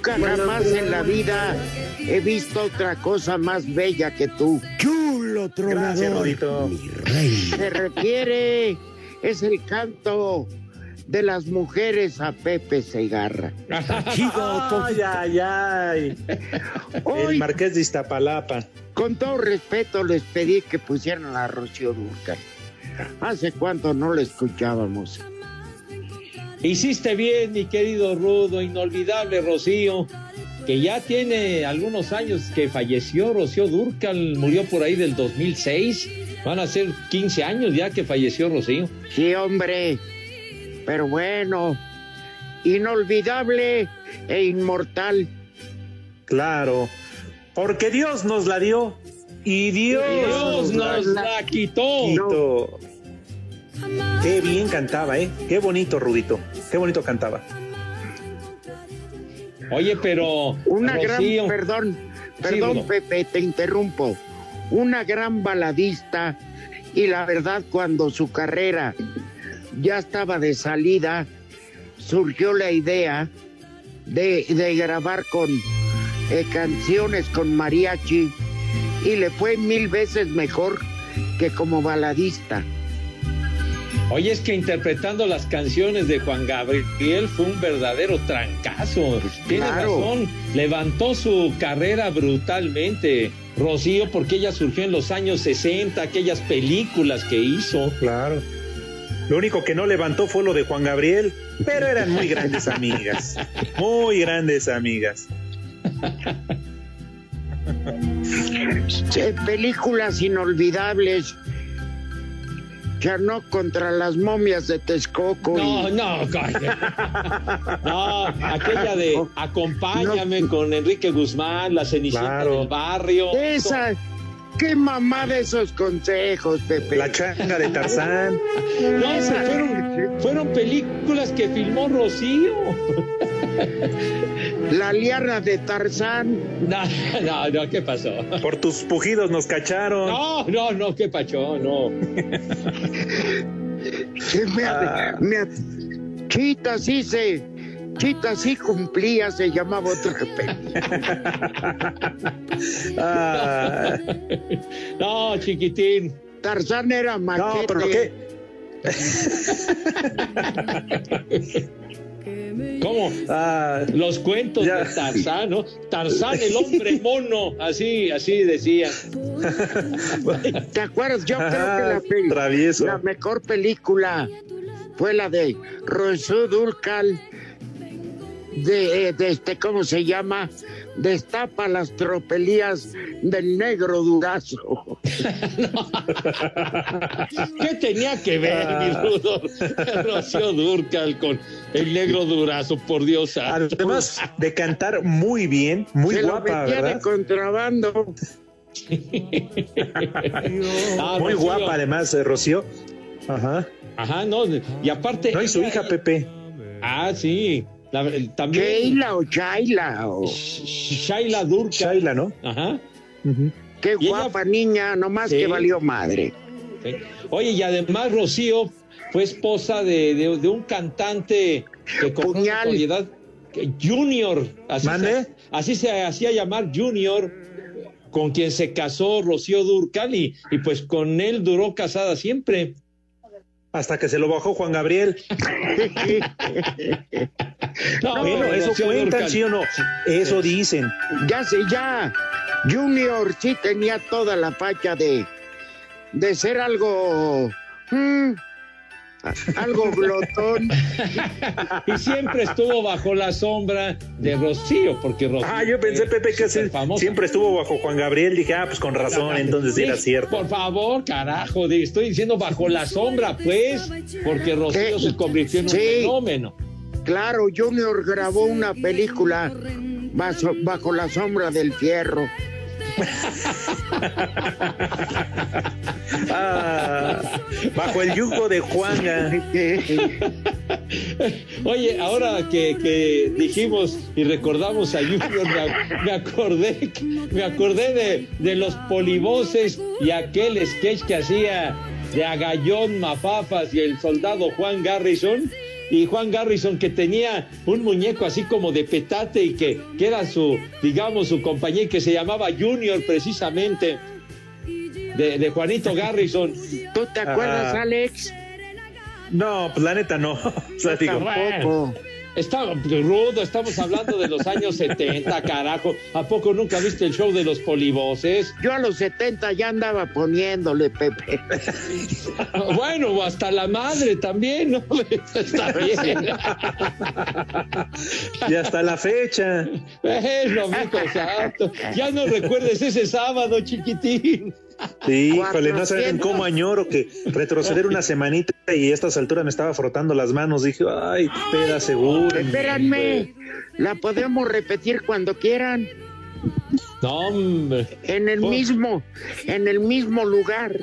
Nunca jamás en la vida he visto otra cosa más bella que tú. Chulo Gracias, tronador. Rodito. Mi rey. Se refiere, es el canto de las mujeres a Pepe Segarra. Ay, ay, ay. El Marqués de Iztapalapa. con todo respeto, les pedí que pusieran a Rocío Durcal. ¿Hace cuánto no la escuchábamos? Hiciste bien, mi querido Rudo, inolvidable Rocío, que ya tiene algunos años que falleció. Rocío Durcal murió por ahí del 2006. Van a ser 15 años ya que falleció Rocío. Sí, hombre. Pero bueno, inolvidable e inmortal. Claro. Porque Dios nos la dio. Y Dios, Dios nos la quitó. quitó. Qué bien cantaba, ¿eh? Qué bonito, Rudito. Qué bonito cantaba. Oye, pero Una Rocío, gran, perdón, perdón. Pepe, te interrumpo. Una gran baladista y la verdad cuando su carrera ya estaba de salida, surgió la idea de, de grabar con eh, canciones con mariachi y le fue mil veces mejor que como baladista. Oye, es que interpretando las canciones de Juan Gabriel fue un verdadero trancazo. Tiene claro. razón, levantó su carrera brutalmente. Rocío, porque ella surgió en los años 60, aquellas películas que hizo. Claro. Lo único que no levantó fue lo de Juan Gabriel, pero eran muy grandes amigas. Muy grandes amigas. Eh, películas inolvidables. Charnok contra las momias de Texcoco. No, y- no, coño. No, aquella de Acompáñame con Enrique Guzmán, la Cenicienta Claro. del barrio. Esa, qué mamá de esos consejos, Pepe. La changa de Tarzán. No, esas fueron, fueron películas que filmó Rocío. La liana de Tarzán. No, no, no, ¿qué pasó? Por tus pujidos nos cacharon. No, no, no, ¿qué pasó? No. me, Ah. me- Chita, sí se. Conchita sí cumplía, se llamaba otra. Ah, No, chiquitín. Tarzán era no, maquete. pero ¿qué? ¿Cómo? Ah, Los cuentos Ya. de Tarzán, ¿no? Tarzán, el hombre mono, así, así decía. ¿Te acuerdas? Yo creo que Ah, la, la mejor película fue la de Rosú Durcal, de, eh, de este, ¿cómo se llama? Destapa las tropelías del negro durazo. ¿Qué tenía que ver, Ah. mi rudo? Rocío Durcal con el negro durazo, por Dios. santo. además de cantar muy bien, muy Se guapa, ¿verdad? contrabando. Ah, Muy Rocío. guapa, además, eh, Rocío. Ajá. Ajá, no, y aparte. No, y su ella- hija Pepe. Ah, sí. La- también. Sheila o Shaila. o- Shaila Durcal. Shaila, ¿no? Ajá. Qué Y ella- guapa niña, nomás Sí. que valió madre. Sí. Oye, y además Rocío fue esposa de, de- de un cantante que con Junior, así ¿Mande? se, así se hacía llamar Junior, con quien se casó Rocío Durcal y, y pues con él duró casada siempre. Hasta que se lo bajó Juan Gabriel. No, bueno, eso cuentan, ¿sí o no? Eso dicen. Ya sé, ya. Junior sí tenía toda la facha de, de ser algo. mm, algo glotón. Y siempre estuvo bajo la sombra de Rocío, porque Rocío. Ah, yo pensé, Pepe, que súper sí, famosa. siempre estuvo bajo Juan Gabriel. Dije, ah, pues con razón, entonces sí era cierto. Por favor, carajo, estoy diciendo bajo la sombra, pues, porque Rocío Sí. se convirtió en un Sí. fenómeno. Claro, Junior grabó una película bajo, bajo la sombra del fierro. Ah, bajo el yugo de Juanga. Oye, ahora que, que dijimos y recordamos a Junior, me, me acordé, me acordé de, de los polivoces y aquel sketch que hacía de Agallón Mafafas y el soldado Juan Garrison. Y Juan Garrison que tenía un muñeco así como de petate y que, que era su, digamos, su compañía y que se llamaba Junior precisamente, de, de Juanito Garrison. ¿Tú te acuerdas. Alex? No, pues la neta no. O sea, digo, Tampoco. Está rudo, estamos hablando de los años 70, carajo. ¿A poco nunca viste el show de los polivoces? Yo a los 70 ya andaba poniéndole, Pepe. Bueno, hasta la madre también, ¿no? Está bien. y hasta la fecha. Bueno, mijo santo. Ya no recuerdes ese sábado, chiquitín. Sí, híjole, no saben 400. cómo añoro que retroceder una semanita y a estas alturas me estaba frotando las manos. Dije, ay, espera, seguro. Espéranme, la podemos repetir cuando quieran, No, hombre. en el Oh. mismo, en el mismo lugar.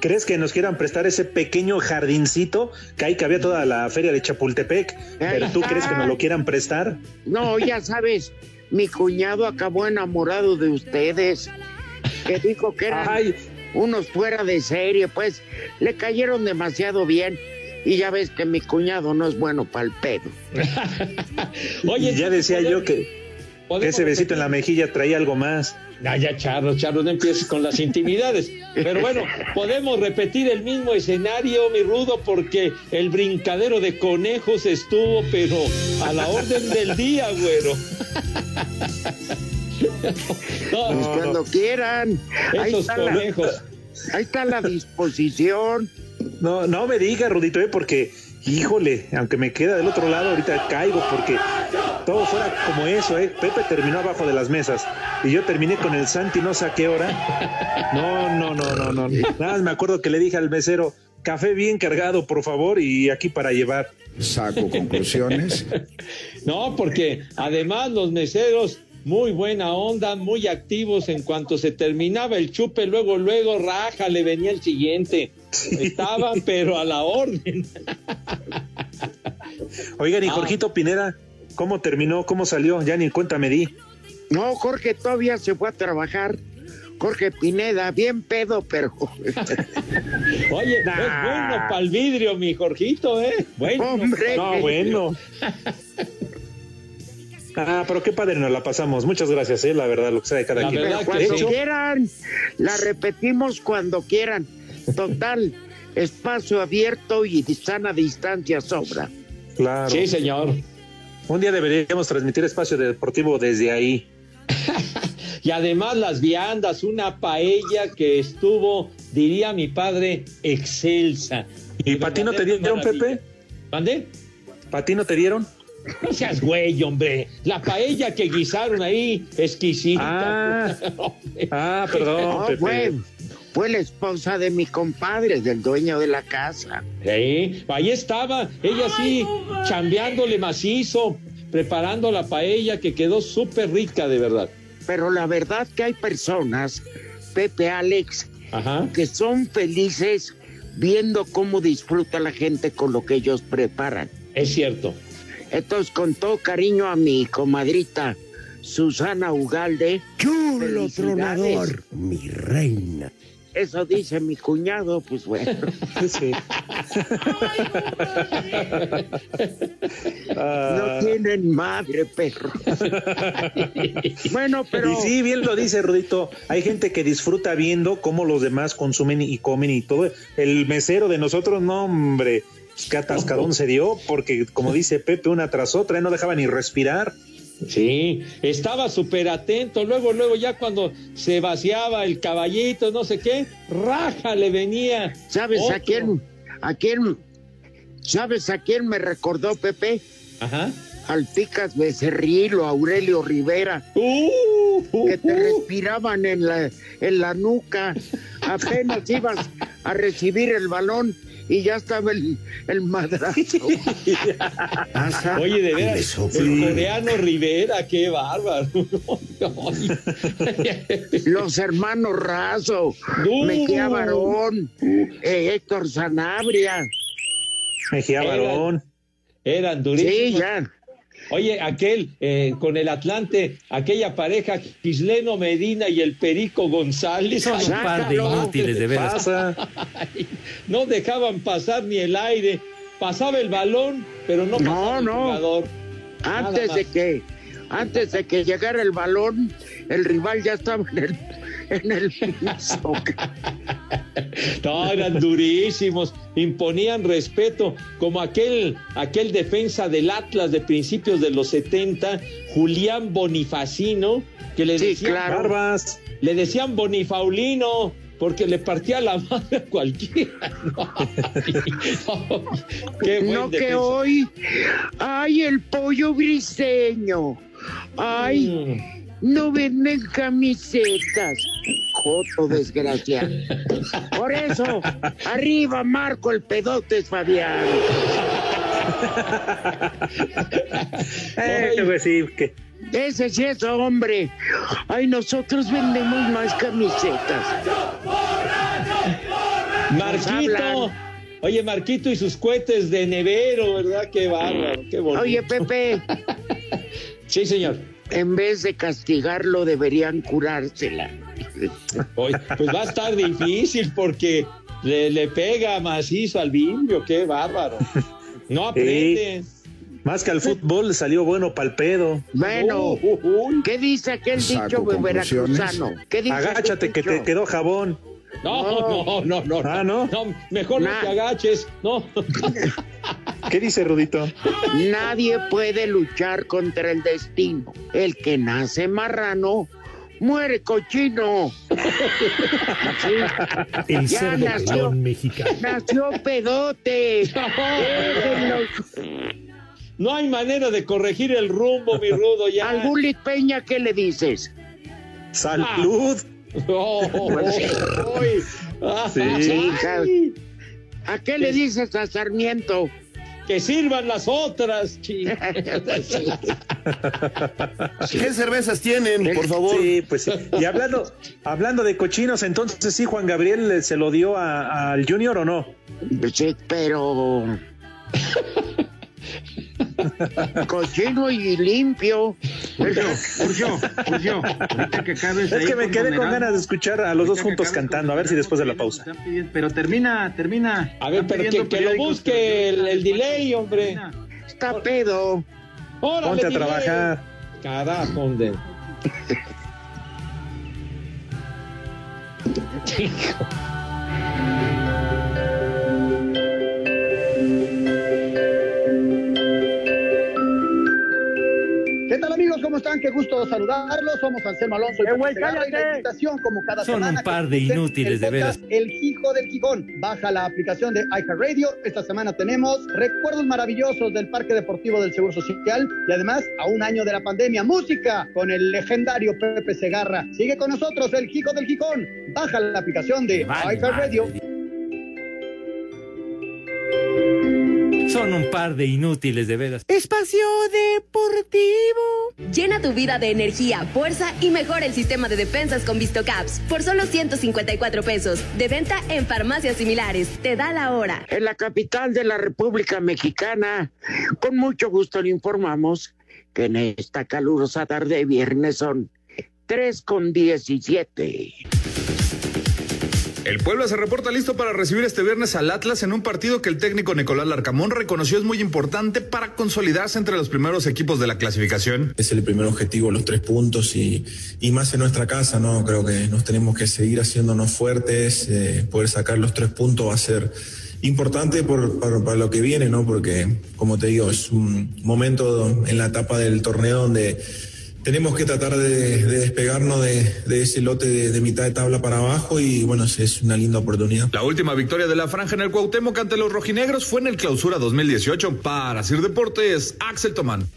¿Crees que nos quieran prestar ese pequeño jardincito que ahí cabía toda la feria de Chapultepec? ¿Pero tú crees que nos lo quieran prestar? No, ya sabes, mi cuñado acabó enamorado de ustedes, que dijo que eran Ay, unos fuera de serie, pues le cayeron demasiado bien. Y ya ves que mi cuñado no es bueno para el pedo. Oye, ya decía yo que, ese besito en la mejilla traía algo más. Ya, ya, Charro, Charro, no empieces con las intimidades. Pero bueno, podemos repetir el mismo escenario, mi rudo, porque el brincadero de conejos estuvo, pero a la orden del día, güero. No, Pues no, cuando quieran. Ahí está, la, conejos. ahí está la disposición. No, no me digas, Rudito, ¿eh? porque, híjole, aunque me queda del otro lado, ahorita caigo, porque todo fuera como eso, ¿eh? Pepe terminó abajo de las mesas y yo terminé con el Santi, no sé a qué hora. No, no, no, no, no. Nada más me acuerdo que le dije al mesero, café bien cargado, por favor, y aquí para llevar. Saco conclusiones. No, porque además los meseros, muy buena onda, muy activos en cuanto se terminaba el chupe, luego, luego, raja, le venía el siguiente. Estaban, pero a la orden. Oigan, y Ah. Jorgito Pineda, ¿cómo terminó? ¿Cómo salió? Ya ni cuenta me di. No, Jorge todavía se fue a trabajar. Jorge Pineda, bien pedo, pero. Oye, es bueno para el vidrio, mi Jorgito, ¿eh? Bueno. Hombre. No, bueno. Ah, pero qué padre nos la pasamos. Muchas gracias, eh, la verdad, lo que sea de cada La quien. verdad Pero que cuando quieran, la repetimos cuando quieran. Total, espacio abierto y sana distancia sobra. Claro. Sí, señor. Un día deberíamos transmitir espacio deportivo desde ahí. Y además las viandas, una paella que estuvo, diría mi padre, excelsa. ¿Y para ti no te dieron, Maravilla. Pepe? ¿Mande? ¿Para ti no te dieron? No seas güey, hombre. La paella que guisaron ahí, exquisita. Ah, ah perdón, No, Pepe. fue, fue la esposa de mi compadre, del dueño de la casa. Sí, ahí estaba, ella sí, chambeándole macizo, preparando la paella que quedó súper rica, de verdad. Pero la verdad que hay personas, Pepe Alex, Ajá. que son felices viendo cómo disfruta la gente con lo que ellos preparan. Es cierto. Entonces, con todo cariño a mi comadrita Susana Ugalde. Chulo tronador, mi reina. Eso dice mi cuñado, pues bueno. Sí. No Ah, tienen madre, perro. bueno, pero Y sí, bien lo dice Rudito. Hay gente que disfruta viendo cómo los demás consumen y comen y todo. El mesero de nosotros, no, hombre, qué atascadón se dio, porque como dice Pepe, una tras otra, y no dejaba ni respirar. Sí, estaba súper atento. Luego, luego, ya cuando se vaciaba el caballito, no sé qué, raja le venía. ¿sabes a quién? ¿A quién? ¿Sabes a quién me recordó Pepe? Ajá. Al Picas Becerril o Aurelio Rivera, Uh, uh, que te uh. respiraban en la, en la nuca. Apenas ibas a recibir el balón y ya estaba el, el madrazo. Oye, de veras, el coreano Rivera, qué bárbaro. Los hermanos Razo, No. Mejía Barón, eh, Héctor Sanabria. Mejía Barón. Eran durísimos. Sí, ya. Oye, aquel eh, con el Atlante, aquella pareja Gisleno Medina y el Perico González. Son un par de inútiles, de veras. Ay, no dejaban pasar ni el aire. Pasaba el balón, pero no No, pasaba el no. jugador. Antes de que, antes de que llegara el balón, el rival ya estaba en el, en el piso. No, eran durísimos, imponían respeto, como aquel, aquel defensa del Atlas de principios de los 70, Julián Bonifacino, que le Sí, decían, claro. Barbas. le decían Bonifaulino, porque le partía la madre a cualquiera. No, qué No que defensa. hoy, ay, el pollo briseño. Ay, Mm. No venden camisetas. Joto desgraciado. Por eso, arriba Marco el pedote Fabián. Eh, pues sí, que Ese sí es hombre. Ay, nosotros vendemos más camisetas. Marquito. Oye, Marquito y sus cohetes de nevero, ¿verdad? Qué bárbaro, qué bonito. Oye, Pepe, Sí, señor. En vez de castigarlo, deberían curársela. Oye, pues va a estar difícil porque le, le pega macizo al vidrio, qué bárbaro. No aprende. más que al fútbol le salió bueno pa'l pedo. Bueno, Uh, uh, uh. ¿qué dice aquel Saco dicho veracruzano? ¿Qué dice Agáchate aquel que te quedó jabón. No, no, no, no. Ah, ¿no? mejor Nah. no te agaches. No. ¿Qué dice Rudito? Nadie puede luchar contra el destino. El que nace marrano, muere cochino. Sí, El Ya cerdo nació. mexicano. nació pedote. No hay manera de corregir el rumbo, mi rudo, ya. Al Bullet Peña, ¿qué le dices? Salud. Oh, Sí. ¿A qué le dices a Sarmiento? Que sirvan las otras, ching. ¿Qué cervezas tienen, por favor? Sí, pues sí. Y hablando, hablando de cochinos, entonces sí, Juan Gabriel eh, se lo dio al Junior o no? Sí, pero. Cochino y limpio. Urgio, Urgio, Urgio, ahorita que acabes Es que me quedé con ganas de escuchar a los dos juntos cantando, a ver si después de la Monedal, pausa. Pero termina, termina. A ver, pero que, que lo busque el, delay, hombre. Está pedo. Órale, Ponte a delay. trabajar. Carajo, hombre. Hijo. ¿Cómo están? Qué gusto saludarlos. Somos Anselmo Alonso y Eh, güey, la invitación como cada Son semana. un par de inútiles, de veras. El Hijo del Gijón. Baja la aplicación de iHeartRadio. Esta semana tenemos recuerdos maravillosos del Parque Deportivo del Seguro Social y además a un año de la pandemia. Música con el legendario Pepe Segarra. Sigue con nosotros El Hijo del Gijón. Baja la aplicación de Vale, iHeartRadio. Son un par de inútiles, de veras. Espacio Deportivo. Llena tu vida de energía, fuerza y mejora el sistema de defensas con VistoCaps por solo 154 pesos. De venta en farmacias similares. Te da la hora. En la capital de la República Mexicana, con mucho gusto le informamos que en esta calurosa tarde de viernes son 3 con 17. El Puebla se reporta listo para recibir este viernes al Atlas en un partido que el técnico Nicolás Larcamón reconoció es muy importante para consolidarse entre los primeros equipos de la clasificación. Es el primer objetivo, los tres puntos y, más en nuestra casa, ¿no? Creo que nos tenemos que seguir haciéndonos fuertes, eh, poder sacar los tres puntos va a ser importante por, para, para lo que viene, ¿no? Porque, como te digo, es un momento en la etapa del torneo donde tenemos que tratar de, de despegarnos de, ese lote de, de mitad de tabla para abajo y bueno, es- es una linda oportunidad. La última victoria de la franja en el Cuauhtémoc ante los rojinegros fue en el Clausura 2018. Para Sir Deportes, Axel Tomán.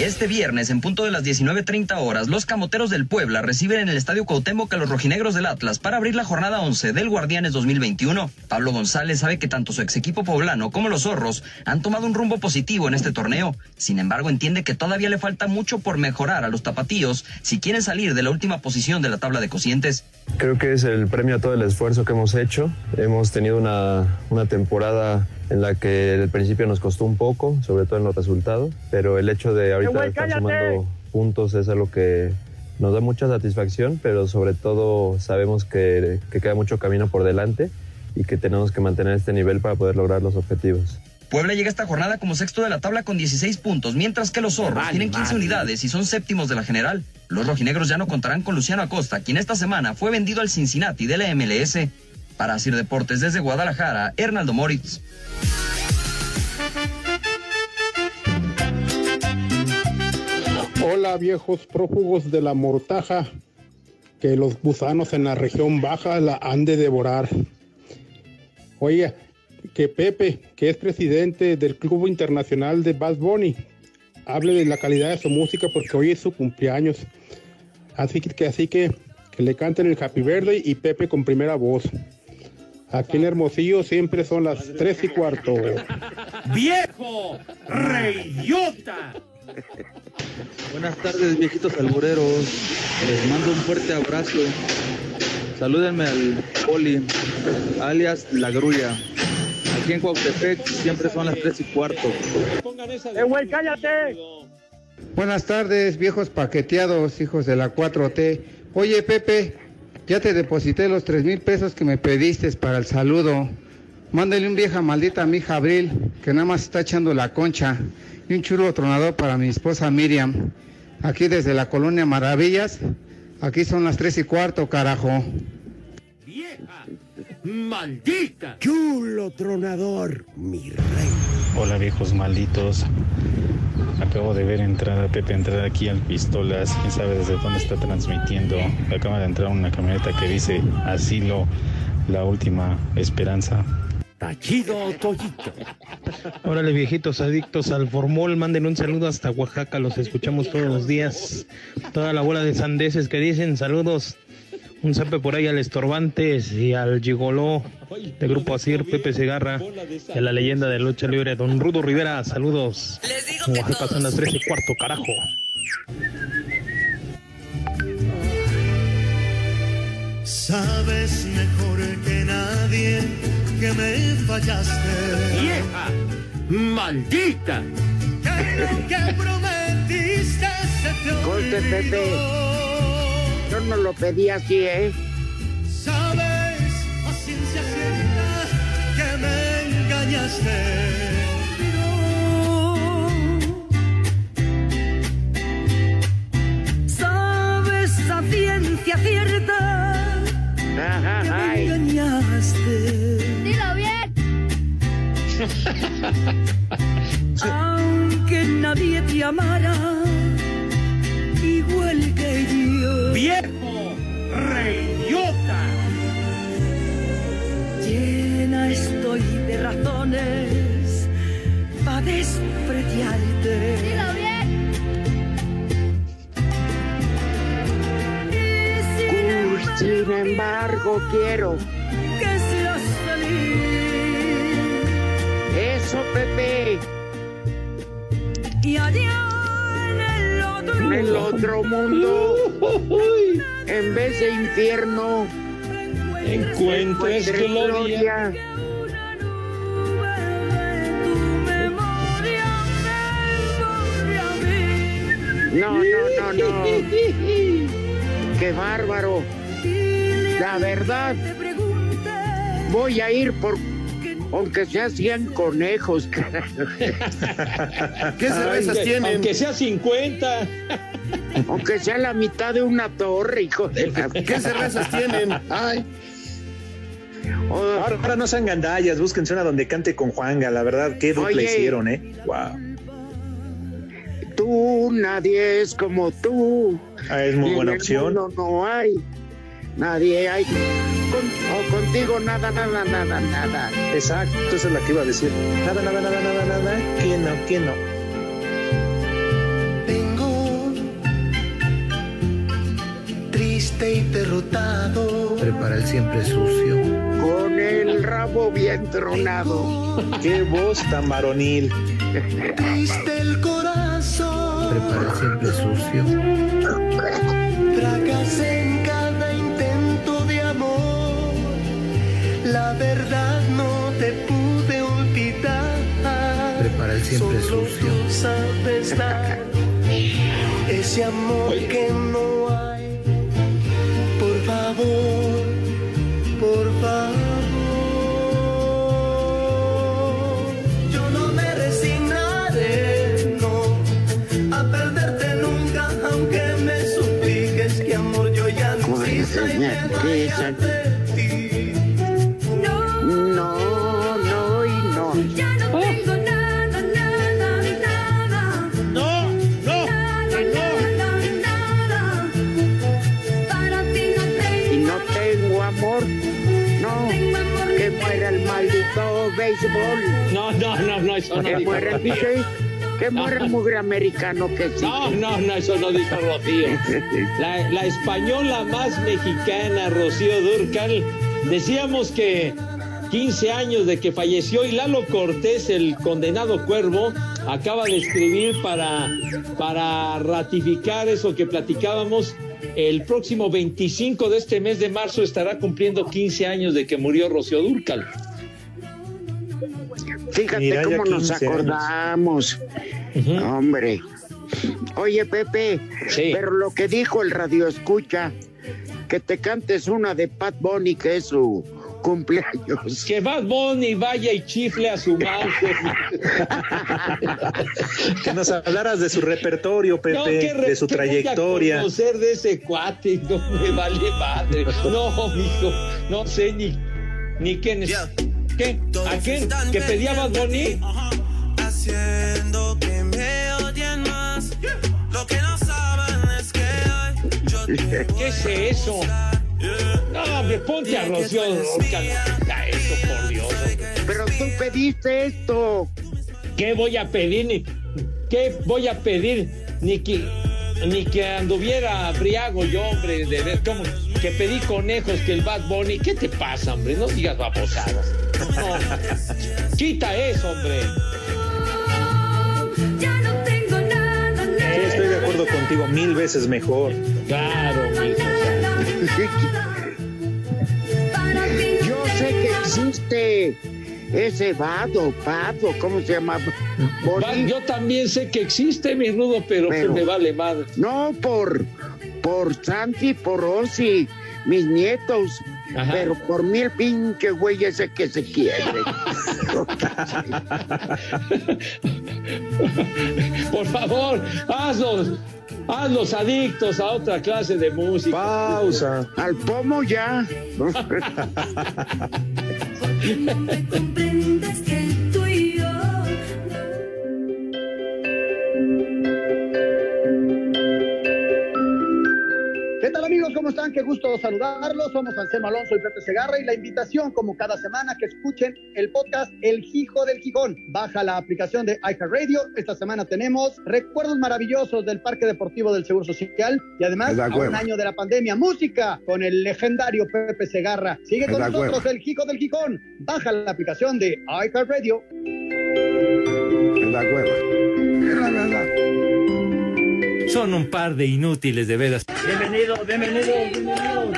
Este viernes, en punto de las 19.30 horas, los camoteros del Puebla reciben en el Estadio Cuauhtémoc a los rojinegros del Atlas para abrir la jornada 11 del Guardianes 2021. Pablo González sabe que tanto su ex equipo poblano como los zorros han tomado un rumbo positivo en este torneo. Sin embargo, entiende que todavía le falta mucho por mejorar a los tapatíos si quieren salir de la última posición de la tabla de cocientes. Creo que es el premio a todo el esfuerzo que hemos hecho. Hemos tenido una, una temporada en la que al principio nos costó un poco, sobre todo en los resultados, pero el hecho de ahorita estar cállate! sumando puntos es algo que nos da mucha satisfacción, pero sobre todo sabemos que, que queda mucho camino por delante y que tenemos que mantener este nivel para poder lograr los objetivos. Puebla llega esta jornada como sexto de la tabla con 16 puntos, mientras que los zorros tienen 15 madre. unidades y son séptimos de la general. Los rojinegros ya no contarán con Luciano Acosta, quien esta semana fue vendido al Cincinnati de la MLS. Para Sir Deportes desde Guadalajara, Hernaldo Moritz. Hola viejos prófugos de la mortaja, que los gusanos en la región baja la han de devorar. Oye, que Pepe, que es presidente del Club Internacional de Bad Bunny, hable de la calidad de su música porque hoy es su cumpleaños. Así que, así que, que le canten el Happy Birthday y Pepe con primera voz. Aquí en Hermosillo siempre son las tres y cuarto. ¡Viejo! ¡Reyota! Buenas tardes, viejitos albureros. Les mando un fuerte abrazo. Salúdenme al Poli, alias La Grulla. Aquí en Cuautepec siempre son las tres y cuarto. ¡Eh, güey, cállate! Buenas tardes, viejos paqueteados, hijos de la 4T. Oye, Pepe, ya te deposité los tres mil pesos que me pediste para el saludo. Mándale un vieja maldita a mi hija Abril, que nada más está echando la concha. Y un chulo tronador para mi esposa Miriam. Aquí desde la colonia Maravillas. Aquí son las tres y cuarto, carajo. ¡Maldita! Chulo tronador, mi rey. Hola viejos malditos. Acabo de ver entrar a Pepe entrar aquí al Pistolas. Quién sabe desde dónde está transmitiendo. Acaba de entrar una camioneta que dice Asilo, la última esperanza. Tachido Toyito. Órale, viejitos adictos al formol, manden un saludo hasta Oaxaca, los escuchamos todos los días. Toda la bola de sandeces que dicen saludos. Un zape por ahí al Estorbantes y al Gigoló de Grupo Asir, Pepe Segarra, y a la leyenda de lucha libre, Don Rudo Rivera. Saludos. Oaxaca son las tres y cuarto, carajo. Sabes mejor que nadie que me fallaste. ¡Vieja! ¡Maldita! Que lo que prometiste se te Corte, Pepe. Yo no lo pedí así, ¿eh? Sabes a ciencia cierta que me engañaste. Sabes a ciencia cierta que me engañaste. Dilo bien. Aunque nadie te amara igual que yo. ¡Viejo! ¡Reyota! Llena estoy de razones para despreciarte. Dilo bien. Y sin Sin embargo, quiero que seas feliz. eso, Pepe. Y otro En el otro mundo, en vez de infierno, Encuentres encuentre gloria. No, no, no, no. Qué bárbaro. La verdad, voy a ir por, aunque sea 100 conejos. ¿Qué cervezas Aunque- tienen? Aunque sea 50. aunque sea la mitad de una torre, hijo de la... ¿Qué cervezas tienen? Ay. Ahora, ahora no sean gandallas, búsquense una donde cante con Juanga, la verdad, qué dupla Oye. hicieron, ¿eh? Wow. tú, nadie es como tú. Ah, es muy Y buena en el opción. mundo no hay. Nadie hay. Con- o contigo nada, nada, nada, nada. Exacto, esa es la que iba a decir. Nada, nada, nada, nada, nada. ¿Quién no? ¿Quién no? Vengo triste y derrotado. Prepara el siempre sucio. Con el rabo bien tronado. Qué voz tan varonil. Triste el corazón. Prepara el siempre sucio. Fracasé La verdad no te pude olvidar. Prepara el siempre Solo sucio. tú sabes dar ese amor que no hay. Por favor, por favor. Yo no me resignaré, no, a perderte nunca, aunque me supliques que amor yo ya no quise y me vaya béisbol. No, no, no, no, eso no Que dijo muera el. DJ. Que muera el mugre americano que sí. No, no, no, eso no dijo Rocío. La, la española más mexicana, Rocío Durcal, decíamos que 15 años de que falleció y Lalo Cortés, el condenado cuervo, acaba de escribir para, para ratificar eso que platicábamos. El próximo 25 de este mes de marzo estará cumpliendo 15 años de que murió Rocío Durcal. Fíjate Mira, cómo nos 15 años. acordamos. Hombre. Oye, Pepe, Sí. pero lo que dijo el radio escucha, que te cantes una de Pat Bunny, que es su cumpleaños. Que Bad Bunny vaya y chifle a su mouse. Que nos hablaras de su repertorio, Pepe, No, ¿qué re- de su qué voy a trayectoria. conocer de ese cuate, no me vale madre. No, mijo, no sé ni, ni quién es. ¿Qué? ¿A quién? ¿Que pedía Bad Bunny? Haciendo que me odien más. Lo que no saben es que hoy yo ¿Qué es eso? No, hombre, ponte a Rocío Durcal. Ya eso, por Dios. Pero tú pediste esto. ¿Qué voy a pedir? Ni, ¿Qué voy a pedir? Ni que, ni que anduviera briago yo, hombre, de ver cómo que pedí conejos que el Bad Bunny. ¿Qué te pasa, hombre? No digas babosadas. No. Quita eso, hombre. Ya no tengo nada, Sí, nada. estoy de acuerdo contigo, mil veces mejor. Claro, Yo sé que existe ese vado, pato, ¿cómo se llama? Yo también sé que existe mi rudo, pero, Pero- me vale madre. No, por, por Santi, por Rosy, mis nietos. Ajá. Pero por mí el pinche güey ese que se quiere. Por favor, hazlos, hazlos adictos a otra clase de música. Pausa. Al pomo ya. Qué gusto saludarlos. Somos Anselmo Alonso y Pepe Segarra y la invitación, como cada semana, que escuchen el podcast El Hijo del Gijón. Baja la aplicación de iHeartRadio. Esta semana tenemos recuerdos maravillosos del Parque Deportivo del Seguro Social y además a un año de la pandemia. Música con el legendario Pepe Segarra. Sigue con nosotros. El Hijo del Gijón. Baja la aplicación de iHeartRadio. Me da hueva. Son un par de inútiles de veras. Bienvenido, bienvenido, bienvenido.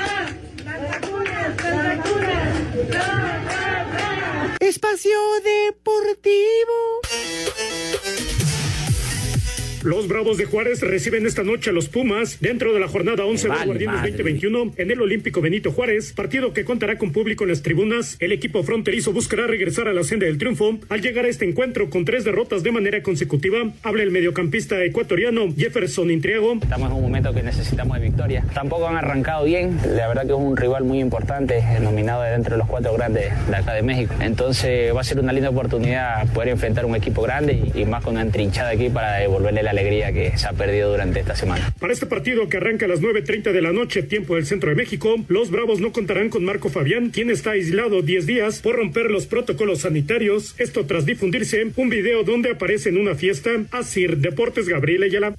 Espacio Deportivo. Los Bravos de Juárez reciben esta noche a los Pumas dentro de la jornada 11 Vale, del Guardianes madre. 2021 en el Olímpico Benito Juárez, partido que contará con público en las tribunas. El equipo fronterizo buscará regresar a la senda del triunfo al llegar a este encuentro con tres derrotas de manera consecutiva. Habla el mediocampista ecuatoriano Jefferson Intriago. Estamos en un momento que necesitamos de victoria. Tampoco han arrancado bien. La verdad que es un rival muy importante, nominado de dentro de los cuatro grandes de acá de México. Entonces va a ser una linda oportunidad poder enfrentar un equipo grande y, y más con una entrinchada aquí para devolverle la alegría que se ha perdido durante esta semana. Para este partido que arranca a las 9.30 de la noche, tiempo del centro de México, los Bravos no contarán con Marco Fabián, quien está aislado 10 días por romper los protocolos sanitarios. Esto tras difundirse un video donde aparece en una fiesta Asir Deportes Gabriel Ayala.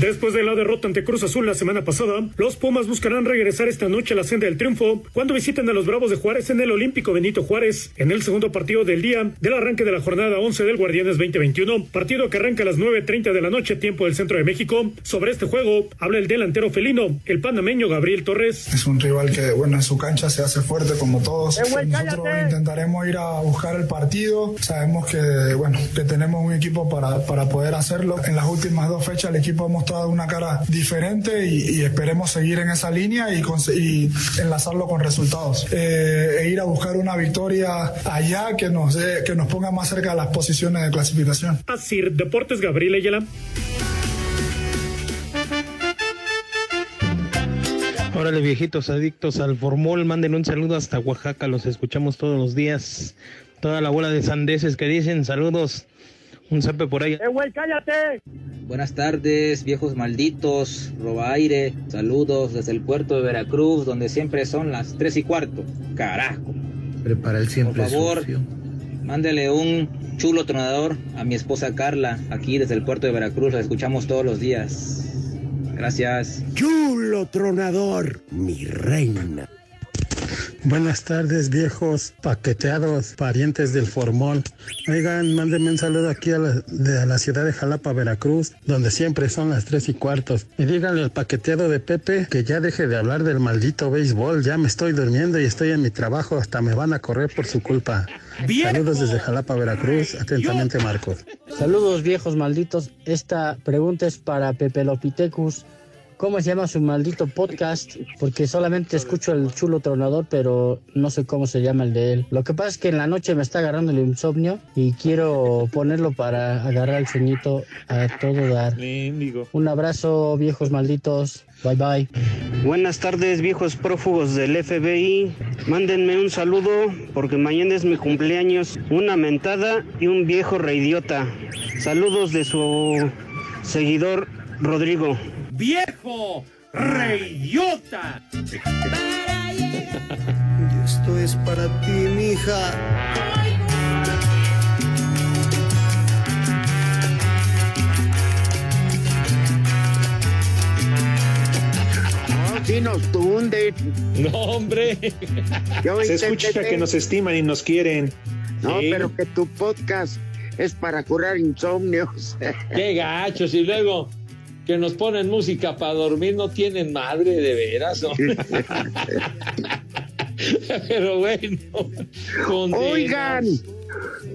Después de la derrota ante Cruz Azul la semana pasada, los Pumas buscarán regresar esta noche a la senda del triunfo cuando visiten a los Bravos de Juárez en el Olímpico Benito Juárez en el segundo partido del día del arranque de la jornada 11 del Guardianes 2021, partido que arranca a las 9.30 de la noche tiempo del centro de México. Sobre este juego habla el delantero felino, el panameño Gabriel Torres. Es un rival que, bueno, en su cancha se hace fuerte como todos. Nosotros intentaremos ir a buscar el partido. Sabemos que, bueno, que tenemos un equipo para, para poder hacerlo. En las últimas dos fechas el equipo ha mostrado una cara diferente y, y esperemos seguir en esa línea y, y enlazarlo con resultados. Eh, e ir a buscar una victoria allá que nos, que nos ponga más cerca de las posiciones de clasificación. Asir Deportes Gabriel Ayala. Órale, viejitos adictos al formol, manden un saludo hasta Oaxaca, los escuchamos todos los días. Toda la bola de sandeces que dicen, saludos. Un zape por ahí. ¡Eh, güey, cállate! Buenas tardes, viejos malditos, roba aire, saludos desde el puerto de Veracruz, donde siempre son las tres y cuarto. Carajo. Prepara el Por siempre favor, sucio. mándele un chulo tronador a mi esposa Carla, aquí desde el puerto de Veracruz, la escuchamos todos los días. Gracias. Chulo tronador, mi reina. Buenas tardes, viejos paqueteados, parientes del Formol. Oigan, mándenme un saludo aquí a la, de, a la ciudad de Jalapa, Veracruz, donde siempre son las tres y cuartos. Y díganle al paqueteado de Pepe que ya deje de hablar del maldito béisbol. Ya me estoy durmiendo y estoy en mi trabajo. Hasta me van a correr por su culpa. Saludos desde Jalapa, Veracruz. Atentamente, Marcos. Saludos viejos malditos. Esta pregunta es para Pepe Lopitecus. ¿Cómo se llama su maldito podcast? Porque solamente escucho el chulo tronador, pero no sé cómo se llama el de él. Lo que pasa es que en la noche me está agarrando el insomnio y quiero ponerlo para agarrar el sueñito a todo dar. Un abrazo, viejos malditos. Bye bye. Buenas tardes, viejos prófugos del FBI. Mándenme un saludo porque mañana es mi cumpleaños. Una mentada y un viejo reidiota. Saludos de su seguidor Rodrigo. ¡Viejo! ¡Reyota! Esto es para ti, mija. No, sí nos tunden. No, hombre. Yo Se escucha que nos estiman y nos quieren. No, Sí. pero que tu podcast es para curar insomnios. Qué gachos. Y luego que nos ponen música para dormir, no tienen madre de veras. ¿no? Pero bueno. condenas. Oigan,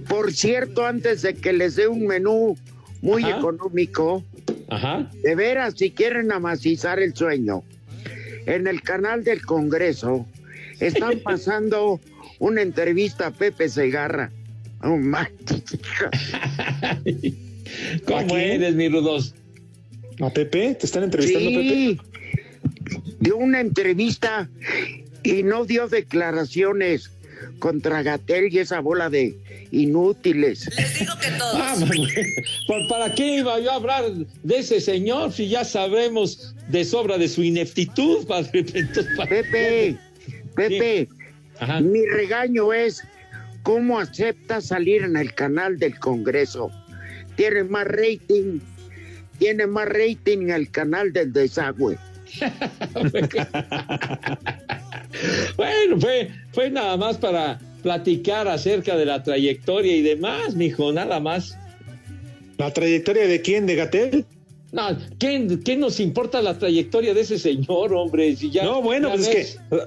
por cierto, antes de que les dé un menú muy Ajá. económico, Ajá. de veras, si quieren amacizar el sueño, en el canal del Congreso están pasando una entrevista a Pepe Segarra. Oh. ¿Cómo eres, mi rudos? ¿A Pepe? ¿Te están entrevistando, Sí, dio una entrevista y no dio declaraciones contra Gatel y esa bola de inútiles. Ah, bueno, ¿por- ¿Para qué iba yo a hablar de ese señor si ya sabemos de sobra de su ineptitud, padre? Entonces, ¿para Pepe, Pepe, mi regaño es cómo acepta salir en el canal del Congreso. Tiene más rating, tiene más rating el canal del desagüe. Bueno, fue, fue nada más para platicar acerca de la trayectoria y demás, mijo, nada más. ¿La trayectoria de quién? ¿De Gatel? No, ¿qué, qué nos importa la trayectoria de ese señor, hombre? Si ya, no, bueno, ya pues es ves. que.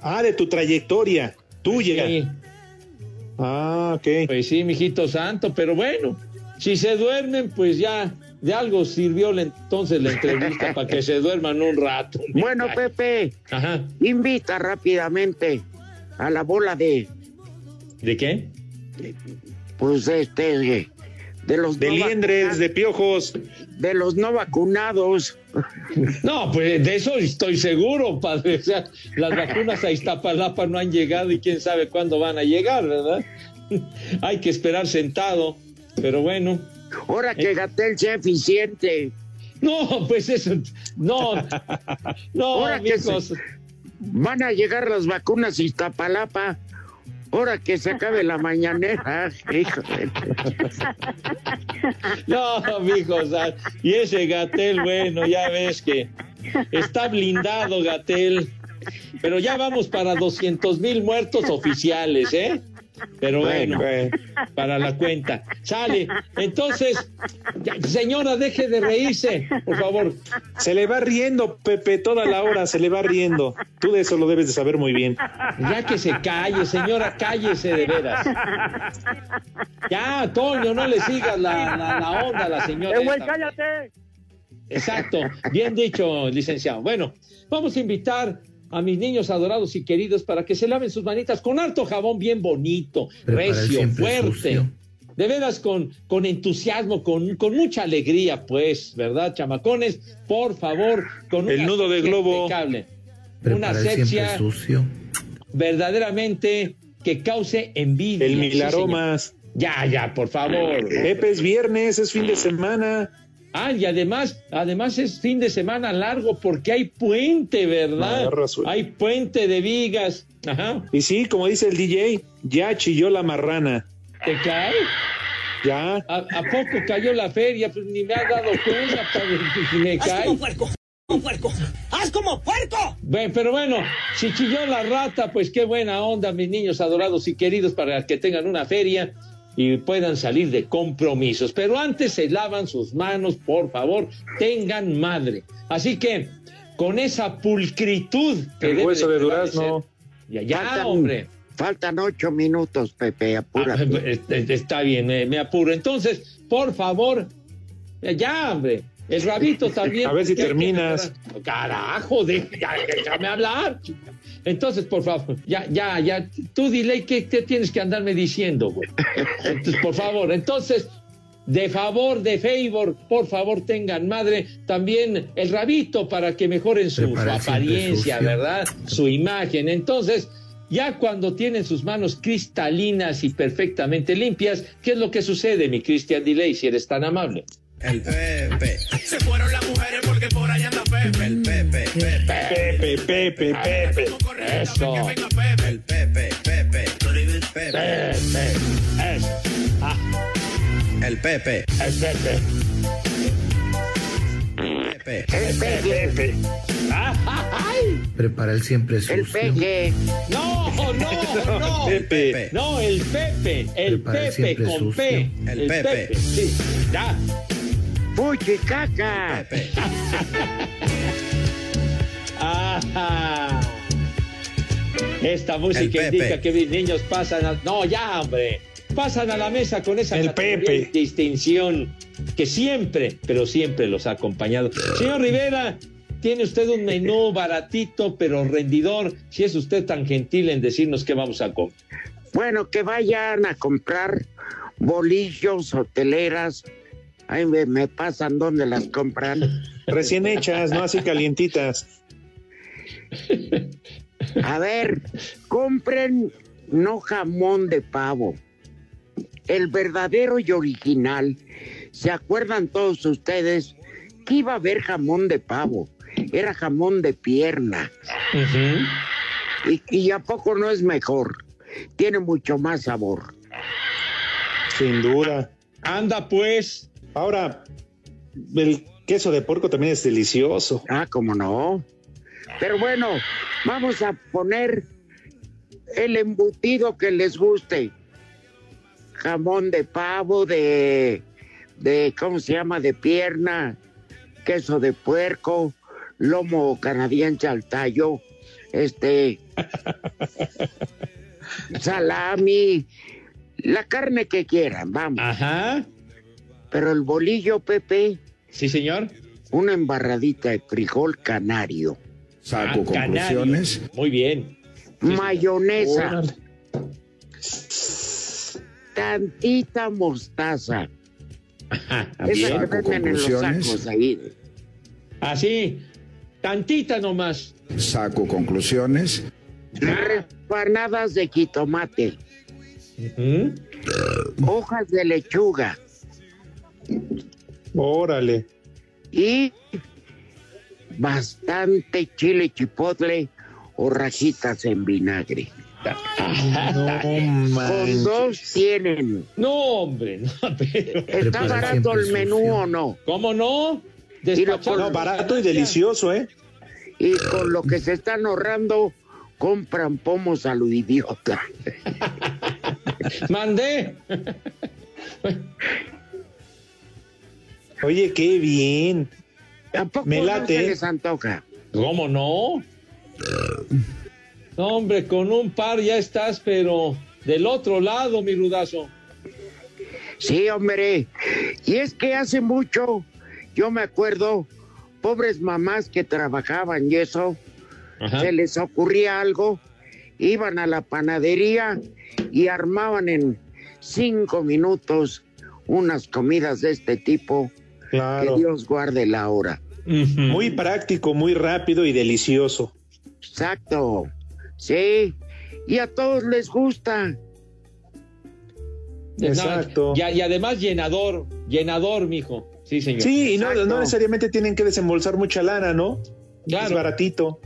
Ah, de tu trayectoria, tuya. Sí. Ah, ok. Pues sí, mijito santo, pero bueno, si se duermen, pues ya de algo sirvió entonces la entrevista para que se duerman un rato. Bueno, Pepe, invita rápidamente a la bola de, ¿De qué? pues este, de, de los De no liendres, de piojos. de los no vacunados. No, pues de eso estoy seguro, padre. O sea, las vacunas a Iztapalapa no han llegado y quién sabe cuándo van a llegar, ¿verdad? Hay que esperar sentado, pero bueno. Ahora que Gatel sea eficiente. No, pues eso, no, no, Ahora que amigos. se- van a llegar las vacunas a Iztapalapa. Ahora que se acabe la mañanera. hijo No, mijo, o sea, y ese Gatel, bueno, ya ves que está blindado Gatel, pero ya vamos para 200 mil muertos oficiales, ¿eh? Pero bueno, para la cuenta. Sale. Entonces, ya, señora, deje de reírse, por favor. Se le va riendo, Pepe, toda la hora se le va riendo. Tú de eso lo debes de saber muy bien. Ya que se calle, señora, cállese de veras. Ya, Toño, no le sigas la, la, la onda a la señora. ¡Eh, güey, cállate! Exacto, bien dicho, licenciado. Bueno, vamos a invitar a mis niños adorados y queridos para que se laven sus manitas con harto jabón bien bonito, recio, fuerte. sucio. De veras con, con entusiasmo, con, con mucha alegría, pues, ¿verdad, chamacones? Por favor, con El nudo de globo. impecable. Una asepsia sucio. verdaderamente que cause envidia. El Sí, milaromas. señor. ya, ya, por favor. Pepe, es viernes, es fin de semana. Ah, y además, además es fin de semana largo porque hay puente, ¿verdad? Hay puente de vigas. Ajá. Y sí, como dice el DJ, ya chilló la marrana. ¿Te cae? Ya. ¿A, a poco cayó la feria? Pues ni me has dado cuenta, me cae. puerco! ¡Como puerco! ¡Haz como puerco! Bueno, pero bueno, si chilló la rata, pues qué buena onda, mis niños adorados y queridos, para que tengan una feria y puedan salir de compromisos. Pero antes se lavan sus manos, por favor, tengan madre. Así que, con esa pulcritud que El debe hueso de durazno. Ya, ya, Faltan- hombre. Faltan ocho minutos, Pepe, apúrate. Ah, este- Está bien, me, me apuro. Entonces, por favor, ya, hombre. El rabito también. A ver si que terminas. Carajo, de- ya, déjame hablar. chica. Entonces, por favor, ya, ya, ya. Tú dile qué qué tienes que andarme diciendo, güey. Entonces, por favor, entonces, de favor, de favor, por favor, tengan madre también el rabito para que mejoren su, apariencia, sucio. ¿verdad? Su imagen. Entonces, ya cuando tienen sus manos cristalinas y perfectamente limpias, ¿qué es lo que sucede, mi Christian Delay, si eres tan amable? El Pepe. Se fueron las mujeres porque por allá anda Pepe. El Pepe, Pepe. Pepe, Pepe, Pepe. Eso. El Pepe, Pepe. Pepe. Pepe. Es. Ah, El Pepe. es Pepe. Pepe. El Ah, ah, ay. Prepara el siempre el sucio. peje. No, no, no. Pepe. No, el Pepe, el Prepara Pepe con sucio. P. El Pepe. Sí, ya. Fuchi caca. Pepe. Ajá. Esta música indica que mis niños pasan a... No, ya, hombre. Pasan a la mesa con esa El Pepe. distinción que siempre, pero siempre los ha acompañado. Señor Rivera, tiene usted un menú baratito, pero rendidor. Si es usted tan gentil en decirnos qué vamos a comer. Bueno, que vayan a comprar bolillos, hoteleras. Ahí me, me pasan donde las compran. Recién hechas, no así calientitas. A ver, compren no jamón de pavo. El verdadero y original. ¿Se acuerdan todos ustedes que iba a haber jamón de pavo? Era jamón de pierna. y, y a poco no es mejor. Tiene mucho más sabor. Sin duda. Anda pues. Ahora, el queso de porco también es delicioso. Ah, cómo no. Pero bueno, vamos a poner el embutido que les guste. Jamón de pavo, de, de, ¿cómo se llama? De pierna, queso de puerco, lomo canadiense al tallo, este, salami, la carne que quieran, vamos. Ajá. Pero el bolillo, Pepe. Sí, señor. Una embarradita de frijol canario. Saco Ah, canario. conclusiones. Muy bien. Mayonesa. Tantita mostaza. Ajá, Esa que venden en los sacos ahí. Así, tantita nomás. Saco conclusiones. Repanadas de jitomate. Hojas de lechuga. Órale. Y bastante chile chipotle o rajitas en vinagre. Con dos tienen. No, hombre, no, pero. ¿Está barato el menú o no? ¿Cómo no? No, barato y delicioso, ¿eh? Y con lo que se están ahorrando, compran pomos a lo idiota. Mandé. Oye, qué bien. Tampoco Me no late. se les antoja. ¿Cómo no? No, hombre, con un par ya estás, pero del otro lado, mi rudazo. Sí, hombre. Y es que hace mucho, yo me acuerdo, pobres mamás que trabajaban y eso, Ajá. se les ocurría algo, iban a la panadería y armaban en cinco minutos unas comidas de este tipo. Claro. Que Dios guarde la hora. Muy práctico, muy rápido y delicioso. Exacto. Sí. Y a todos les gusta. Exacto. Y, y además llenador, llenador, mijo. Sí, señor. Sí, y no, no necesariamente tienen que desembolsar mucha lana, ¿no? Claro. Es baratito.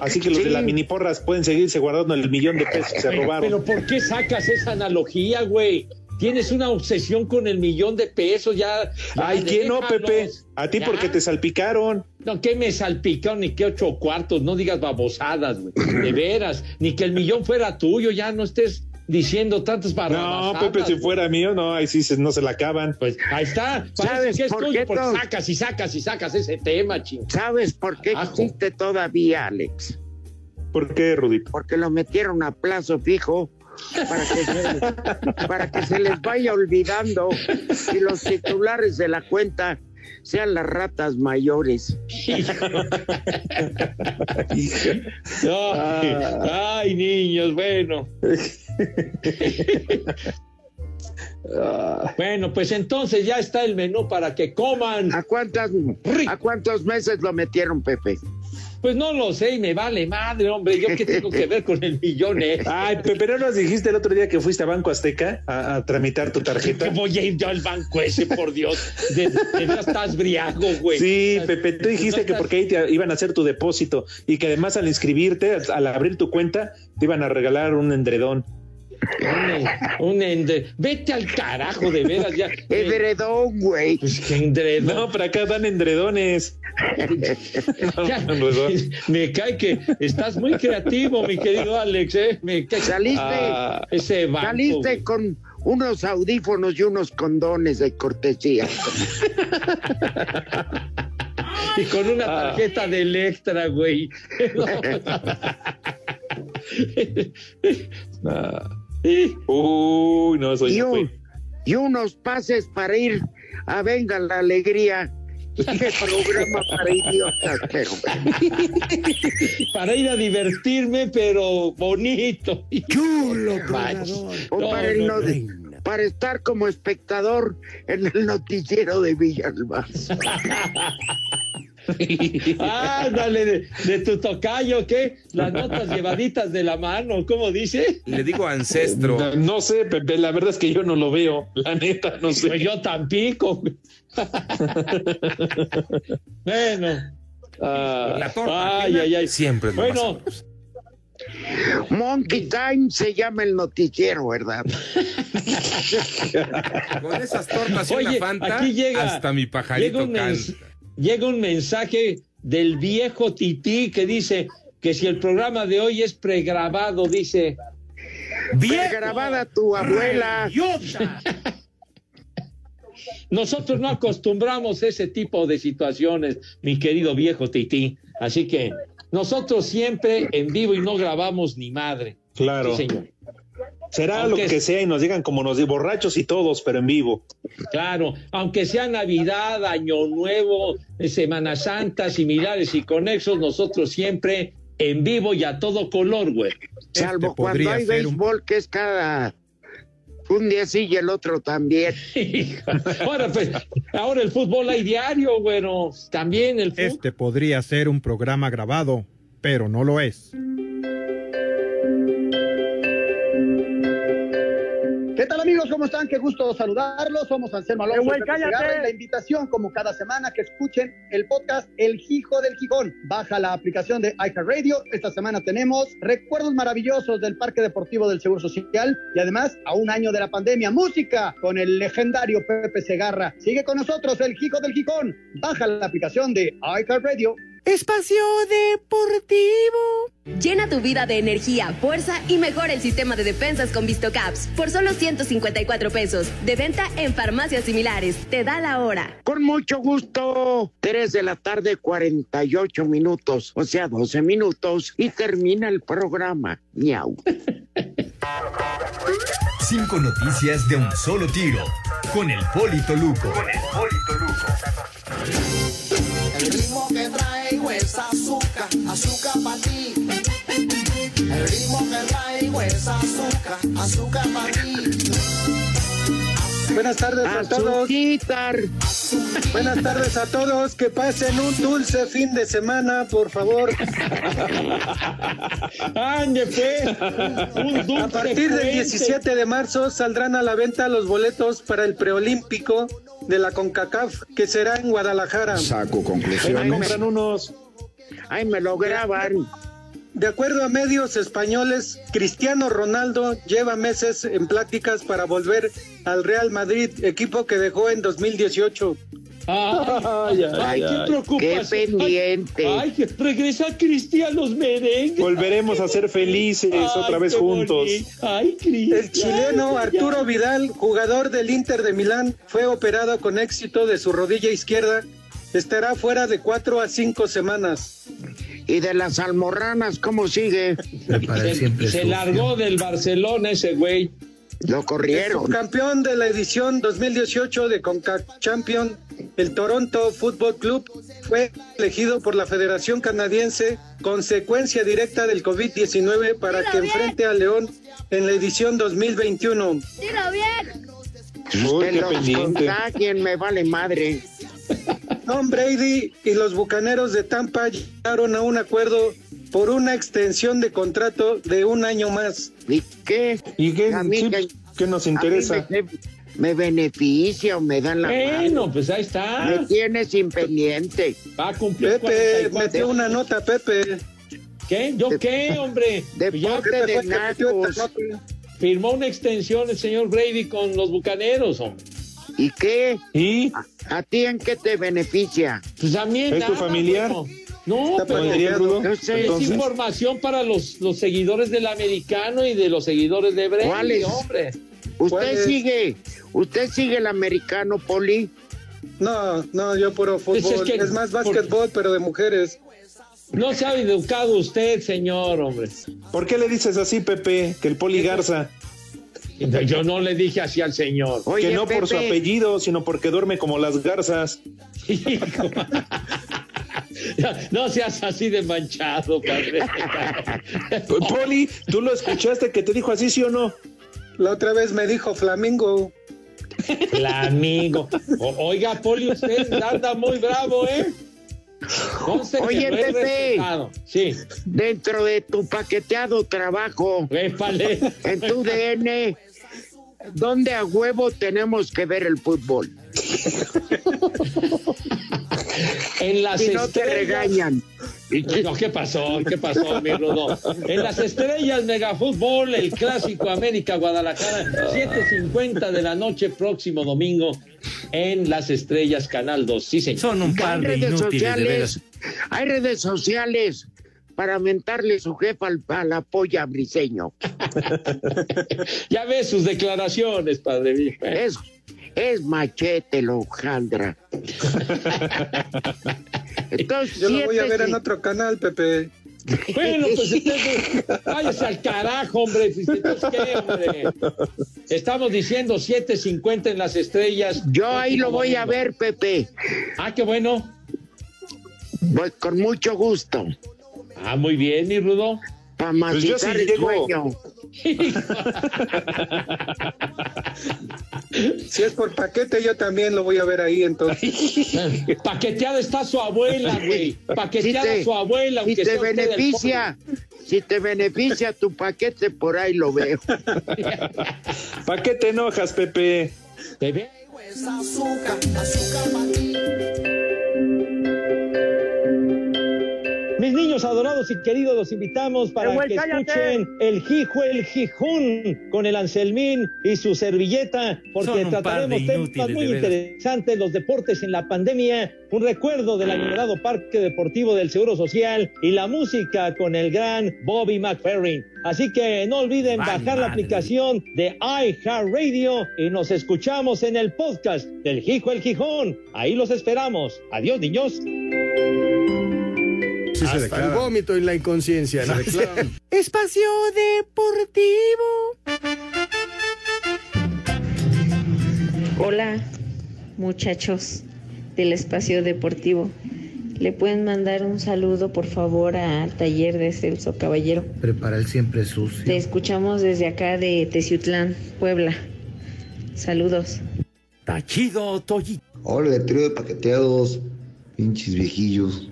Así que los de Sí. la mini porras pueden seguirse guardando el millón de pesos que se robaron. pero ¿por qué sacas esa analogía, güey? Tienes una obsesión con el millón de pesos, ya. ya Ay, ¿quién no. Pepe? A ti Ya. porque te salpicaron. No, que me salpicaron ni que ocho cuartos, no digas babosadas, güey. De veras, ni que el millón fuera tuyo, ya no estés diciendo tantas No, barrabasadas. Pepe, si fuera mío, no, ahí sí se- no se la acaban. Pues ahí está. Parece ¿Sabes que es por tuyo, qué porque no? sacas y sacas y sacas ese tema, ching. ¿Sabes por qué existe todavía, Alex? ¿Por qué, Rudito? Porque lo metieron a plazo fijo para que se, para que se les vaya olvidando y los titulares de la cuenta sean las ratas mayores. Ay, ay, niños, bueno. Bueno, pues entonces ya está el menú para que coman. ¿A cuántas, a cuántos meses lo metieron, Pepe? Pues no lo sé y me vale madre, hombre. ¿Yo qué tengo que ver con el millón, eh? Ay, Pepe, ¿no nos dijiste el otro día que fuiste a Banco Azteca a, a tramitar tu tarjeta? voy a ir yo al banco ese, por Dios. De, de veras estás briago, güey. Sí, Pepe, tú dijiste No que estás- porque ahí te iban a hacer tu depósito y que además al inscribirte, al abrir tu cuenta, te iban a regalar un endredón. Un, un endre- Vete al carajo, de veras, ya. Edredón, güey. Pues que endredón. No, pero acá dan endredones. Ya, endredón. me cae que estás muy creativo, mi querido Alex, ¿eh? Me cae Saliste, Ah, ese banco. saliste güey. con unos audífonos y unos condones de cortesía. Y con una Ah. tarjeta de Electra, güey. Ah. Uy, no, soy y, un- y unos pases para ir a Venga la Alegría. Qué programa para idiotas, pero Para ir a divertirme, pero bonito. chulo, o No, para, el no, no- para estar como espectador en el noticiero de Villalba. Ándale, de, de tu tocayo, ¿qué? Las notas llevaditas de la mano, ¿cómo dice? Le digo ancestro. No, no sé, Pepe, la verdad es que yo no lo veo. La neta, no sé. Pues yo tampoco. bueno. Ah, La torta ay, ay, ay. siempre es lo más Bueno, Monkey Time se llama el noticiero, ¿verdad? Con esas tortas y Oye, una fanta, aquí llega- hasta mi llega pajarito un, canta. Llega un mensaje del viejo Tití que dice que si el programa de hoy es pregrabado, dice. Bien grabada tu abuela. Nosotros no acostumbramos ese tipo de situaciones, mi querido viejo Tití. Así que nosotros siempre en vivo y no grabamos ni madre. Claro. Sí, señor. Será Aunque lo que sea y nos digan como nos di borrachos y todos, pero en vivo. Claro, aunque sea Navidad, Año Nuevo, Semana Santa, similares y conexos, nosotros siempre en vivo y a todo color, güey. Salvo cuando hay béisbol, que es cada un día sí y el otro también. Ahora, pues, ahora el fútbol hay diario, bueno, también el fútbol. Este podría ser un programa grabado, pero no lo es. ¿Qué tal amigos? ¿Cómo están? Qué gusto saludarlos. Somos Anselmo Alonso Eh, güey, y Pepe cállate. Y la invitación, como cada semana, que escuchen el podcast El Hijo del Gijón. Baja la aplicación de iHeartRadio. Esta semana tenemos recuerdos maravillosos del Parque Deportivo del Seguro Social y además a un año de la pandemia. Música con el legendario Pepe Segarra. Sigue con nosotros El Hijo del Gijón. Baja la aplicación de iHeartRadio. Espacio Deportivo. Llena tu vida de energía, fuerza y mejora el sistema de defensas con VistoCaps por solo 154 pesos. De venta en farmacias similares. Te da la hora. Con mucho gusto. 3 de la tarde, 48 minutos, o sea, 12 minutos, y termina el programa. Miau. Cinco noticias de un solo tiro. Con el Polito Luco. Con el Polito que traigo es azúcar, azúcar para ti. El ritmo que traigo es azúcar, azúcar para ti. Buenas tardes a todos. Buenas tardes a todos. Que pasen un dulce fin de semana, por favor. Ande, pues. Un dulce A partir del puente. 17 de marzo saldrán a la venta los boletos para el preolímpico de la CONCACAF, que será en Guadalajara. Saco unos. Ay, me lo graban. De acuerdo a medios españoles, Cristiano Ronaldo lleva meses en pláticas para volver al Real Madrid, equipo que dejó en 2018. Ay, ay, ay, qué preocupación. qué pendiente. Ay, regresa Cristianos Merengue. Volveremos a ser felices otra vez juntos. Ay, Cristian. El chileno Arturo Vidal, jugador del Inter de Milán, fue operado con éxito de su rodilla izquierda. Estará fuera de cuatro a cinco semanas. ¿Y de las almorranas cómo sigue? Se, se largó del Barcelona ese güey. Lo El corrieron. subcampeón de la edición 2018 de CONCACAF Champion, el Toronto Football Club, fue elegido por la Federación Canadiense consecuencia directa del COVID-19 para que enfrente a León en la edición 2021. Dilo bien. Uy, contagien, me vale madre. Tom Brady y los Bucaneros de Tampa llegaron a un acuerdo por una extensión de contrato de un año más. ¿Y qué? ¿Y qué, A mí sí, que- qué nos A mí interesa? Me, me beneficia o me dan la Bueno, mano. pues ahí está. Me tienes impendiente. Va a cumplir Pepe 44. metió una nota, Pepe. ¿Qué? ¿Yo qué, hombre? Ya Deporte de el que metió esta nacos. firmó una extensión el señor Brady con los bucaneros, hombre. ¿Y qué? ¿Y? ¿A, a ti en qué te beneficia? Pues a mí ¿Es tu familiar? bueno. No, pero es información para los, los seguidores del americano y de los seguidores de Brady, ¿Cuáles? hombre. ¿Usted ¿Cuál es? sigue? ¿Usted sigue el americano, Poli? No, no, yo puro fútbol. Pues es Es, que- más básquetbol, pero de mujeres. No se ha educado usted, señor, hombre. ¿Por qué le dices así, Pepe? Que el Poli Garza. Yo no le dije así al señor. Oye, que no por su apellido, sino porque duerme como las garzas. Hijo. No seas así de manchado, padre. Poli, ¿tú lo escuchaste que te dijo así, sí o no? La otra vez me dijo Flamingo. Flamingo. O- oiga, Poli, usted anda muy bravo, ¿eh? Oye, Pepe. Sí. Dentro de tu paqueteado trabajo Épale. en tu DN, ¿dónde a huevo tenemos que ver el fútbol? En las Si no te estrellas- regañan. No, ¿qué pasó? ¿Qué pasó, mi Rudo? En las estrellas Megafútbol, el clásico América Guadalajara, 7.50 de la noche, próximo domingo, en las estrellas Canal 2. Sí, señor. Son un par Hay de redes inútiles, de veras. sociales, hay redes sociales para mentarle su jefa al, a la polla briseño. Ya ves sus declaraciones, padre mío. Es, es machete, Lojandra. Entonces, Yo lo voy a ver en otro canal, Pepe. Bueno, pues entonces, váyase al carajo, hombre. pues, entonces, ¿qué, hombre? Estamos diciendo 7.50 en las estrellas. Yo ahí lo voy a ver, Pepe. Ah, qué bueno. Voy con mucho gusto. Ah, muy bien, mi Rudo. Para Pues yo sí masticar el llego. sueño. Si es por paquete, yo también lo voy a ver ahí, entonces. Paqueteada está su abuela, güey. Paqueteada Si te- su abuela, Si te beneficia, si te beneficia tu paquete, por ahí lo veo. ¿Para qué te enojas, Pepe? ¿Te ve? Mis niños adorados y queridos, los invitamos para que escuchen el Jijo el Gijón con el Anselmín y su servilleta, porque trataremos temas muy interesantes, los deportes en la pandemia, un recuerdo del añorado Parque Deportivo del Seguro Social y la música con el gran Bobby McFerrin. Así que no olviden bajar la aplicación de iHeartRadio y nos escuchamos en el podcast del Jijo el Gijón. Ahí los esperamos. Adiós, niños. Sí se Hasta el vómito y la inconsciencia. ¿no? Espacio Deportivo. Hola, muchachos del espacio deportivo. ¿Le pueden mandar un saludo, por favor, al taller de Celso Caballero? Prepara el siempre sucio. Te escuchamos desde acá de Teciutlán, Puebla. Saludos. Tachido Toyi. Hola, trío de paqueteados, pinches viejillos,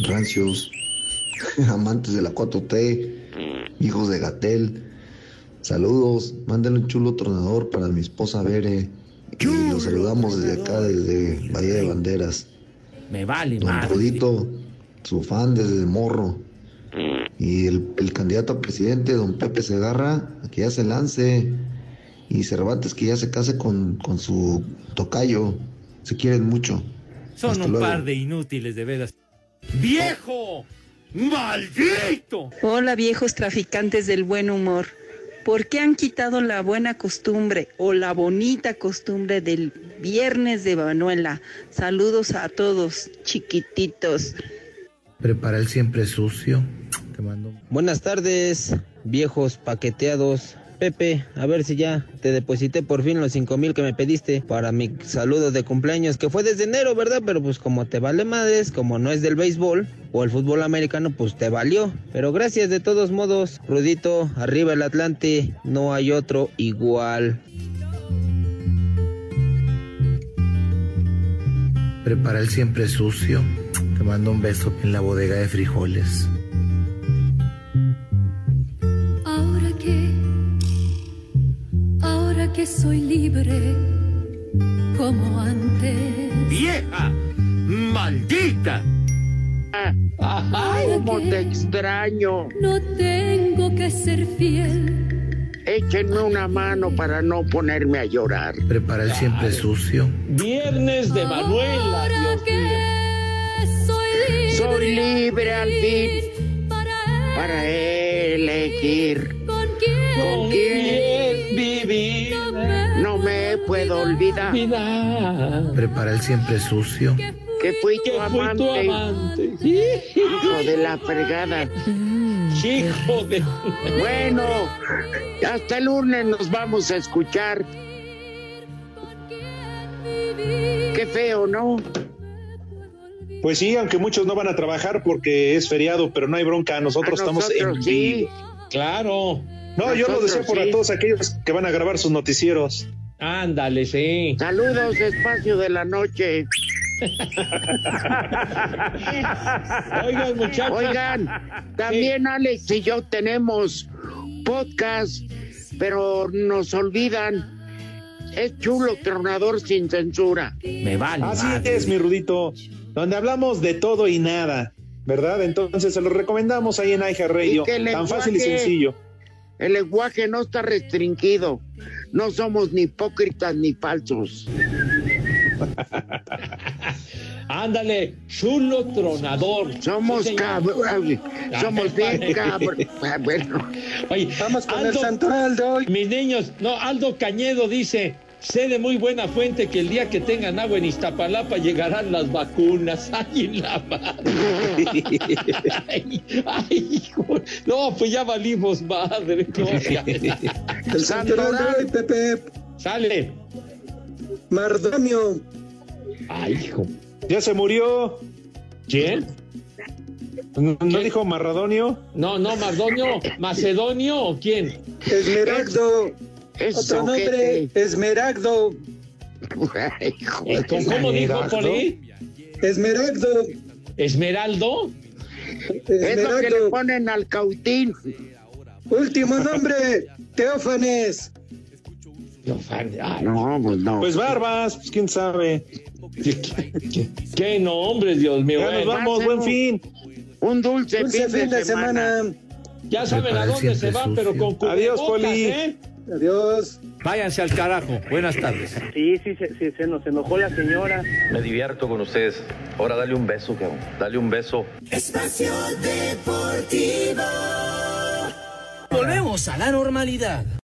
rancios, amantes de la 4T, hijos de Gatel. Saludos, mándenle un chulo tornador para mi esposa Bere. Y los saludamos desde acá, desde Bahía de Banderas. Me vale, Don madre. Rudito, su fan desde morro. Y el, el candidato a presidente, don Pepe Segarra, que ya se lance. Y Cervantes, que ya se case con, con su tocayo. Se quieren mucho. Son Hasta un luego. par de inútiles, de veras. ¡Viejo! ¡Maldito! Hola viejos traficantes del buen humor. ¿Por qué han quitado la buena costumbre o la bonita costumbre del viernes de Manuela? Saludos a todos, chiquititos. Prepara el siempre sucio. Te mando Buenas tardes, viejos paqueteados. Pepe, a ver si ya te deposité por fin los cinco mil que me pediste para mi saludo de cumpleaños, que fue desde enero, ¿verdad? Pero pues como te vale madres, como no es del béisbol o el fútbol americano, pues te valió. Pero gracias de todos modos, Rudito, arriba el Atlante, no hay otro igual. Prepara el siempre sucio. Te mando un beso en la bodega de frijoles. Libre como antes. ¡Vieja! ¡Maldita! Ay, cómo te extraño. No tengo que ser fiel. Échenme una mano para no ponerme a llorar. Prepara el siempre sucio. Viernes de Manuela. Ahora Dios mío. que soy libre. Soy libre al fin para elegir ¿Con quién? con quién vivir. Puedo olvidar Prepara el siempre sucio. que fui Que tu fui tu amante, amante. hijo de la fregada. Hijo de. Bueno, hasta el lunes nos vamos a escuchar. Qué feo, ¿no? Pues sí, aunque muchos no van a trabajar porque es feriado, pero no hay bronca. Nosotros A estamos en sí. vivo. Claro. No, yo lo deseo por sí. a todos aquellos que van a grabar sus noticieros. Ándale, sí. Saludos, espacio de la noche. Oigan, muchachos. Oigan, también Alex y yo tenemos podcast, pero nos olvidan. Es chulo tronador sin censura. Me vale. Así madre. es, mi Rudito. Donde hablamos de todo y nada, ¿verdad? Entonces se lo recomendamos ahí en que el Tan fácil y sencillo. El lenguaje no está restringido. No somos ni hipócritas ni falsos. Ándale, chulo tronador. Somos Sí, señor. cabrones. Somos bien Ay, cabrones. Ah, Bueno, Oye, Vamos con el Aldo- santoral de hoy. Mis niños, no, Aldo Cañedo dice, sé de muy buena fuente que el día que tengan agua en Iztapalapa llegarán las vacunas. Ay, en la madre. Ay, ay, hijo. No, pues ya valimos madre. No. El santoral de Pepe. Sale. Mardonio. Ay, hijo. Ya se murió. ¿Quién? ¿No, no dijo Marradonio? No, no, Mardonio, Macedonio o quién? Esmeraldo. Es Otro nombre, Esmeraldo. Eh, ¿Cómo, cómo dijo Poli? Esmeraldo. ¿Esmeraldo? Es lo que le ponen al cautín. Último nombre, Teófanes. Ay, No, pues no. Pues Barbas, pues quién sabe. ¿Qué, qué, qué nombre, Dios mío. Ya nos Bueno, vamos, buen fin. Un dulce, Dulce fin, de, semana. Ya saben a dónde se van, pero con Adiós, Poli. ¿eh? Adiós. Váyanse al carajo. Buenas tardes. Sí, sí, sí, sí, se nos enojó la señora. Me divierto con ustedes. Ahora dale un beso, cabrón. Dale un beso. Espacio Deportivo. Volvemos a la normalidad.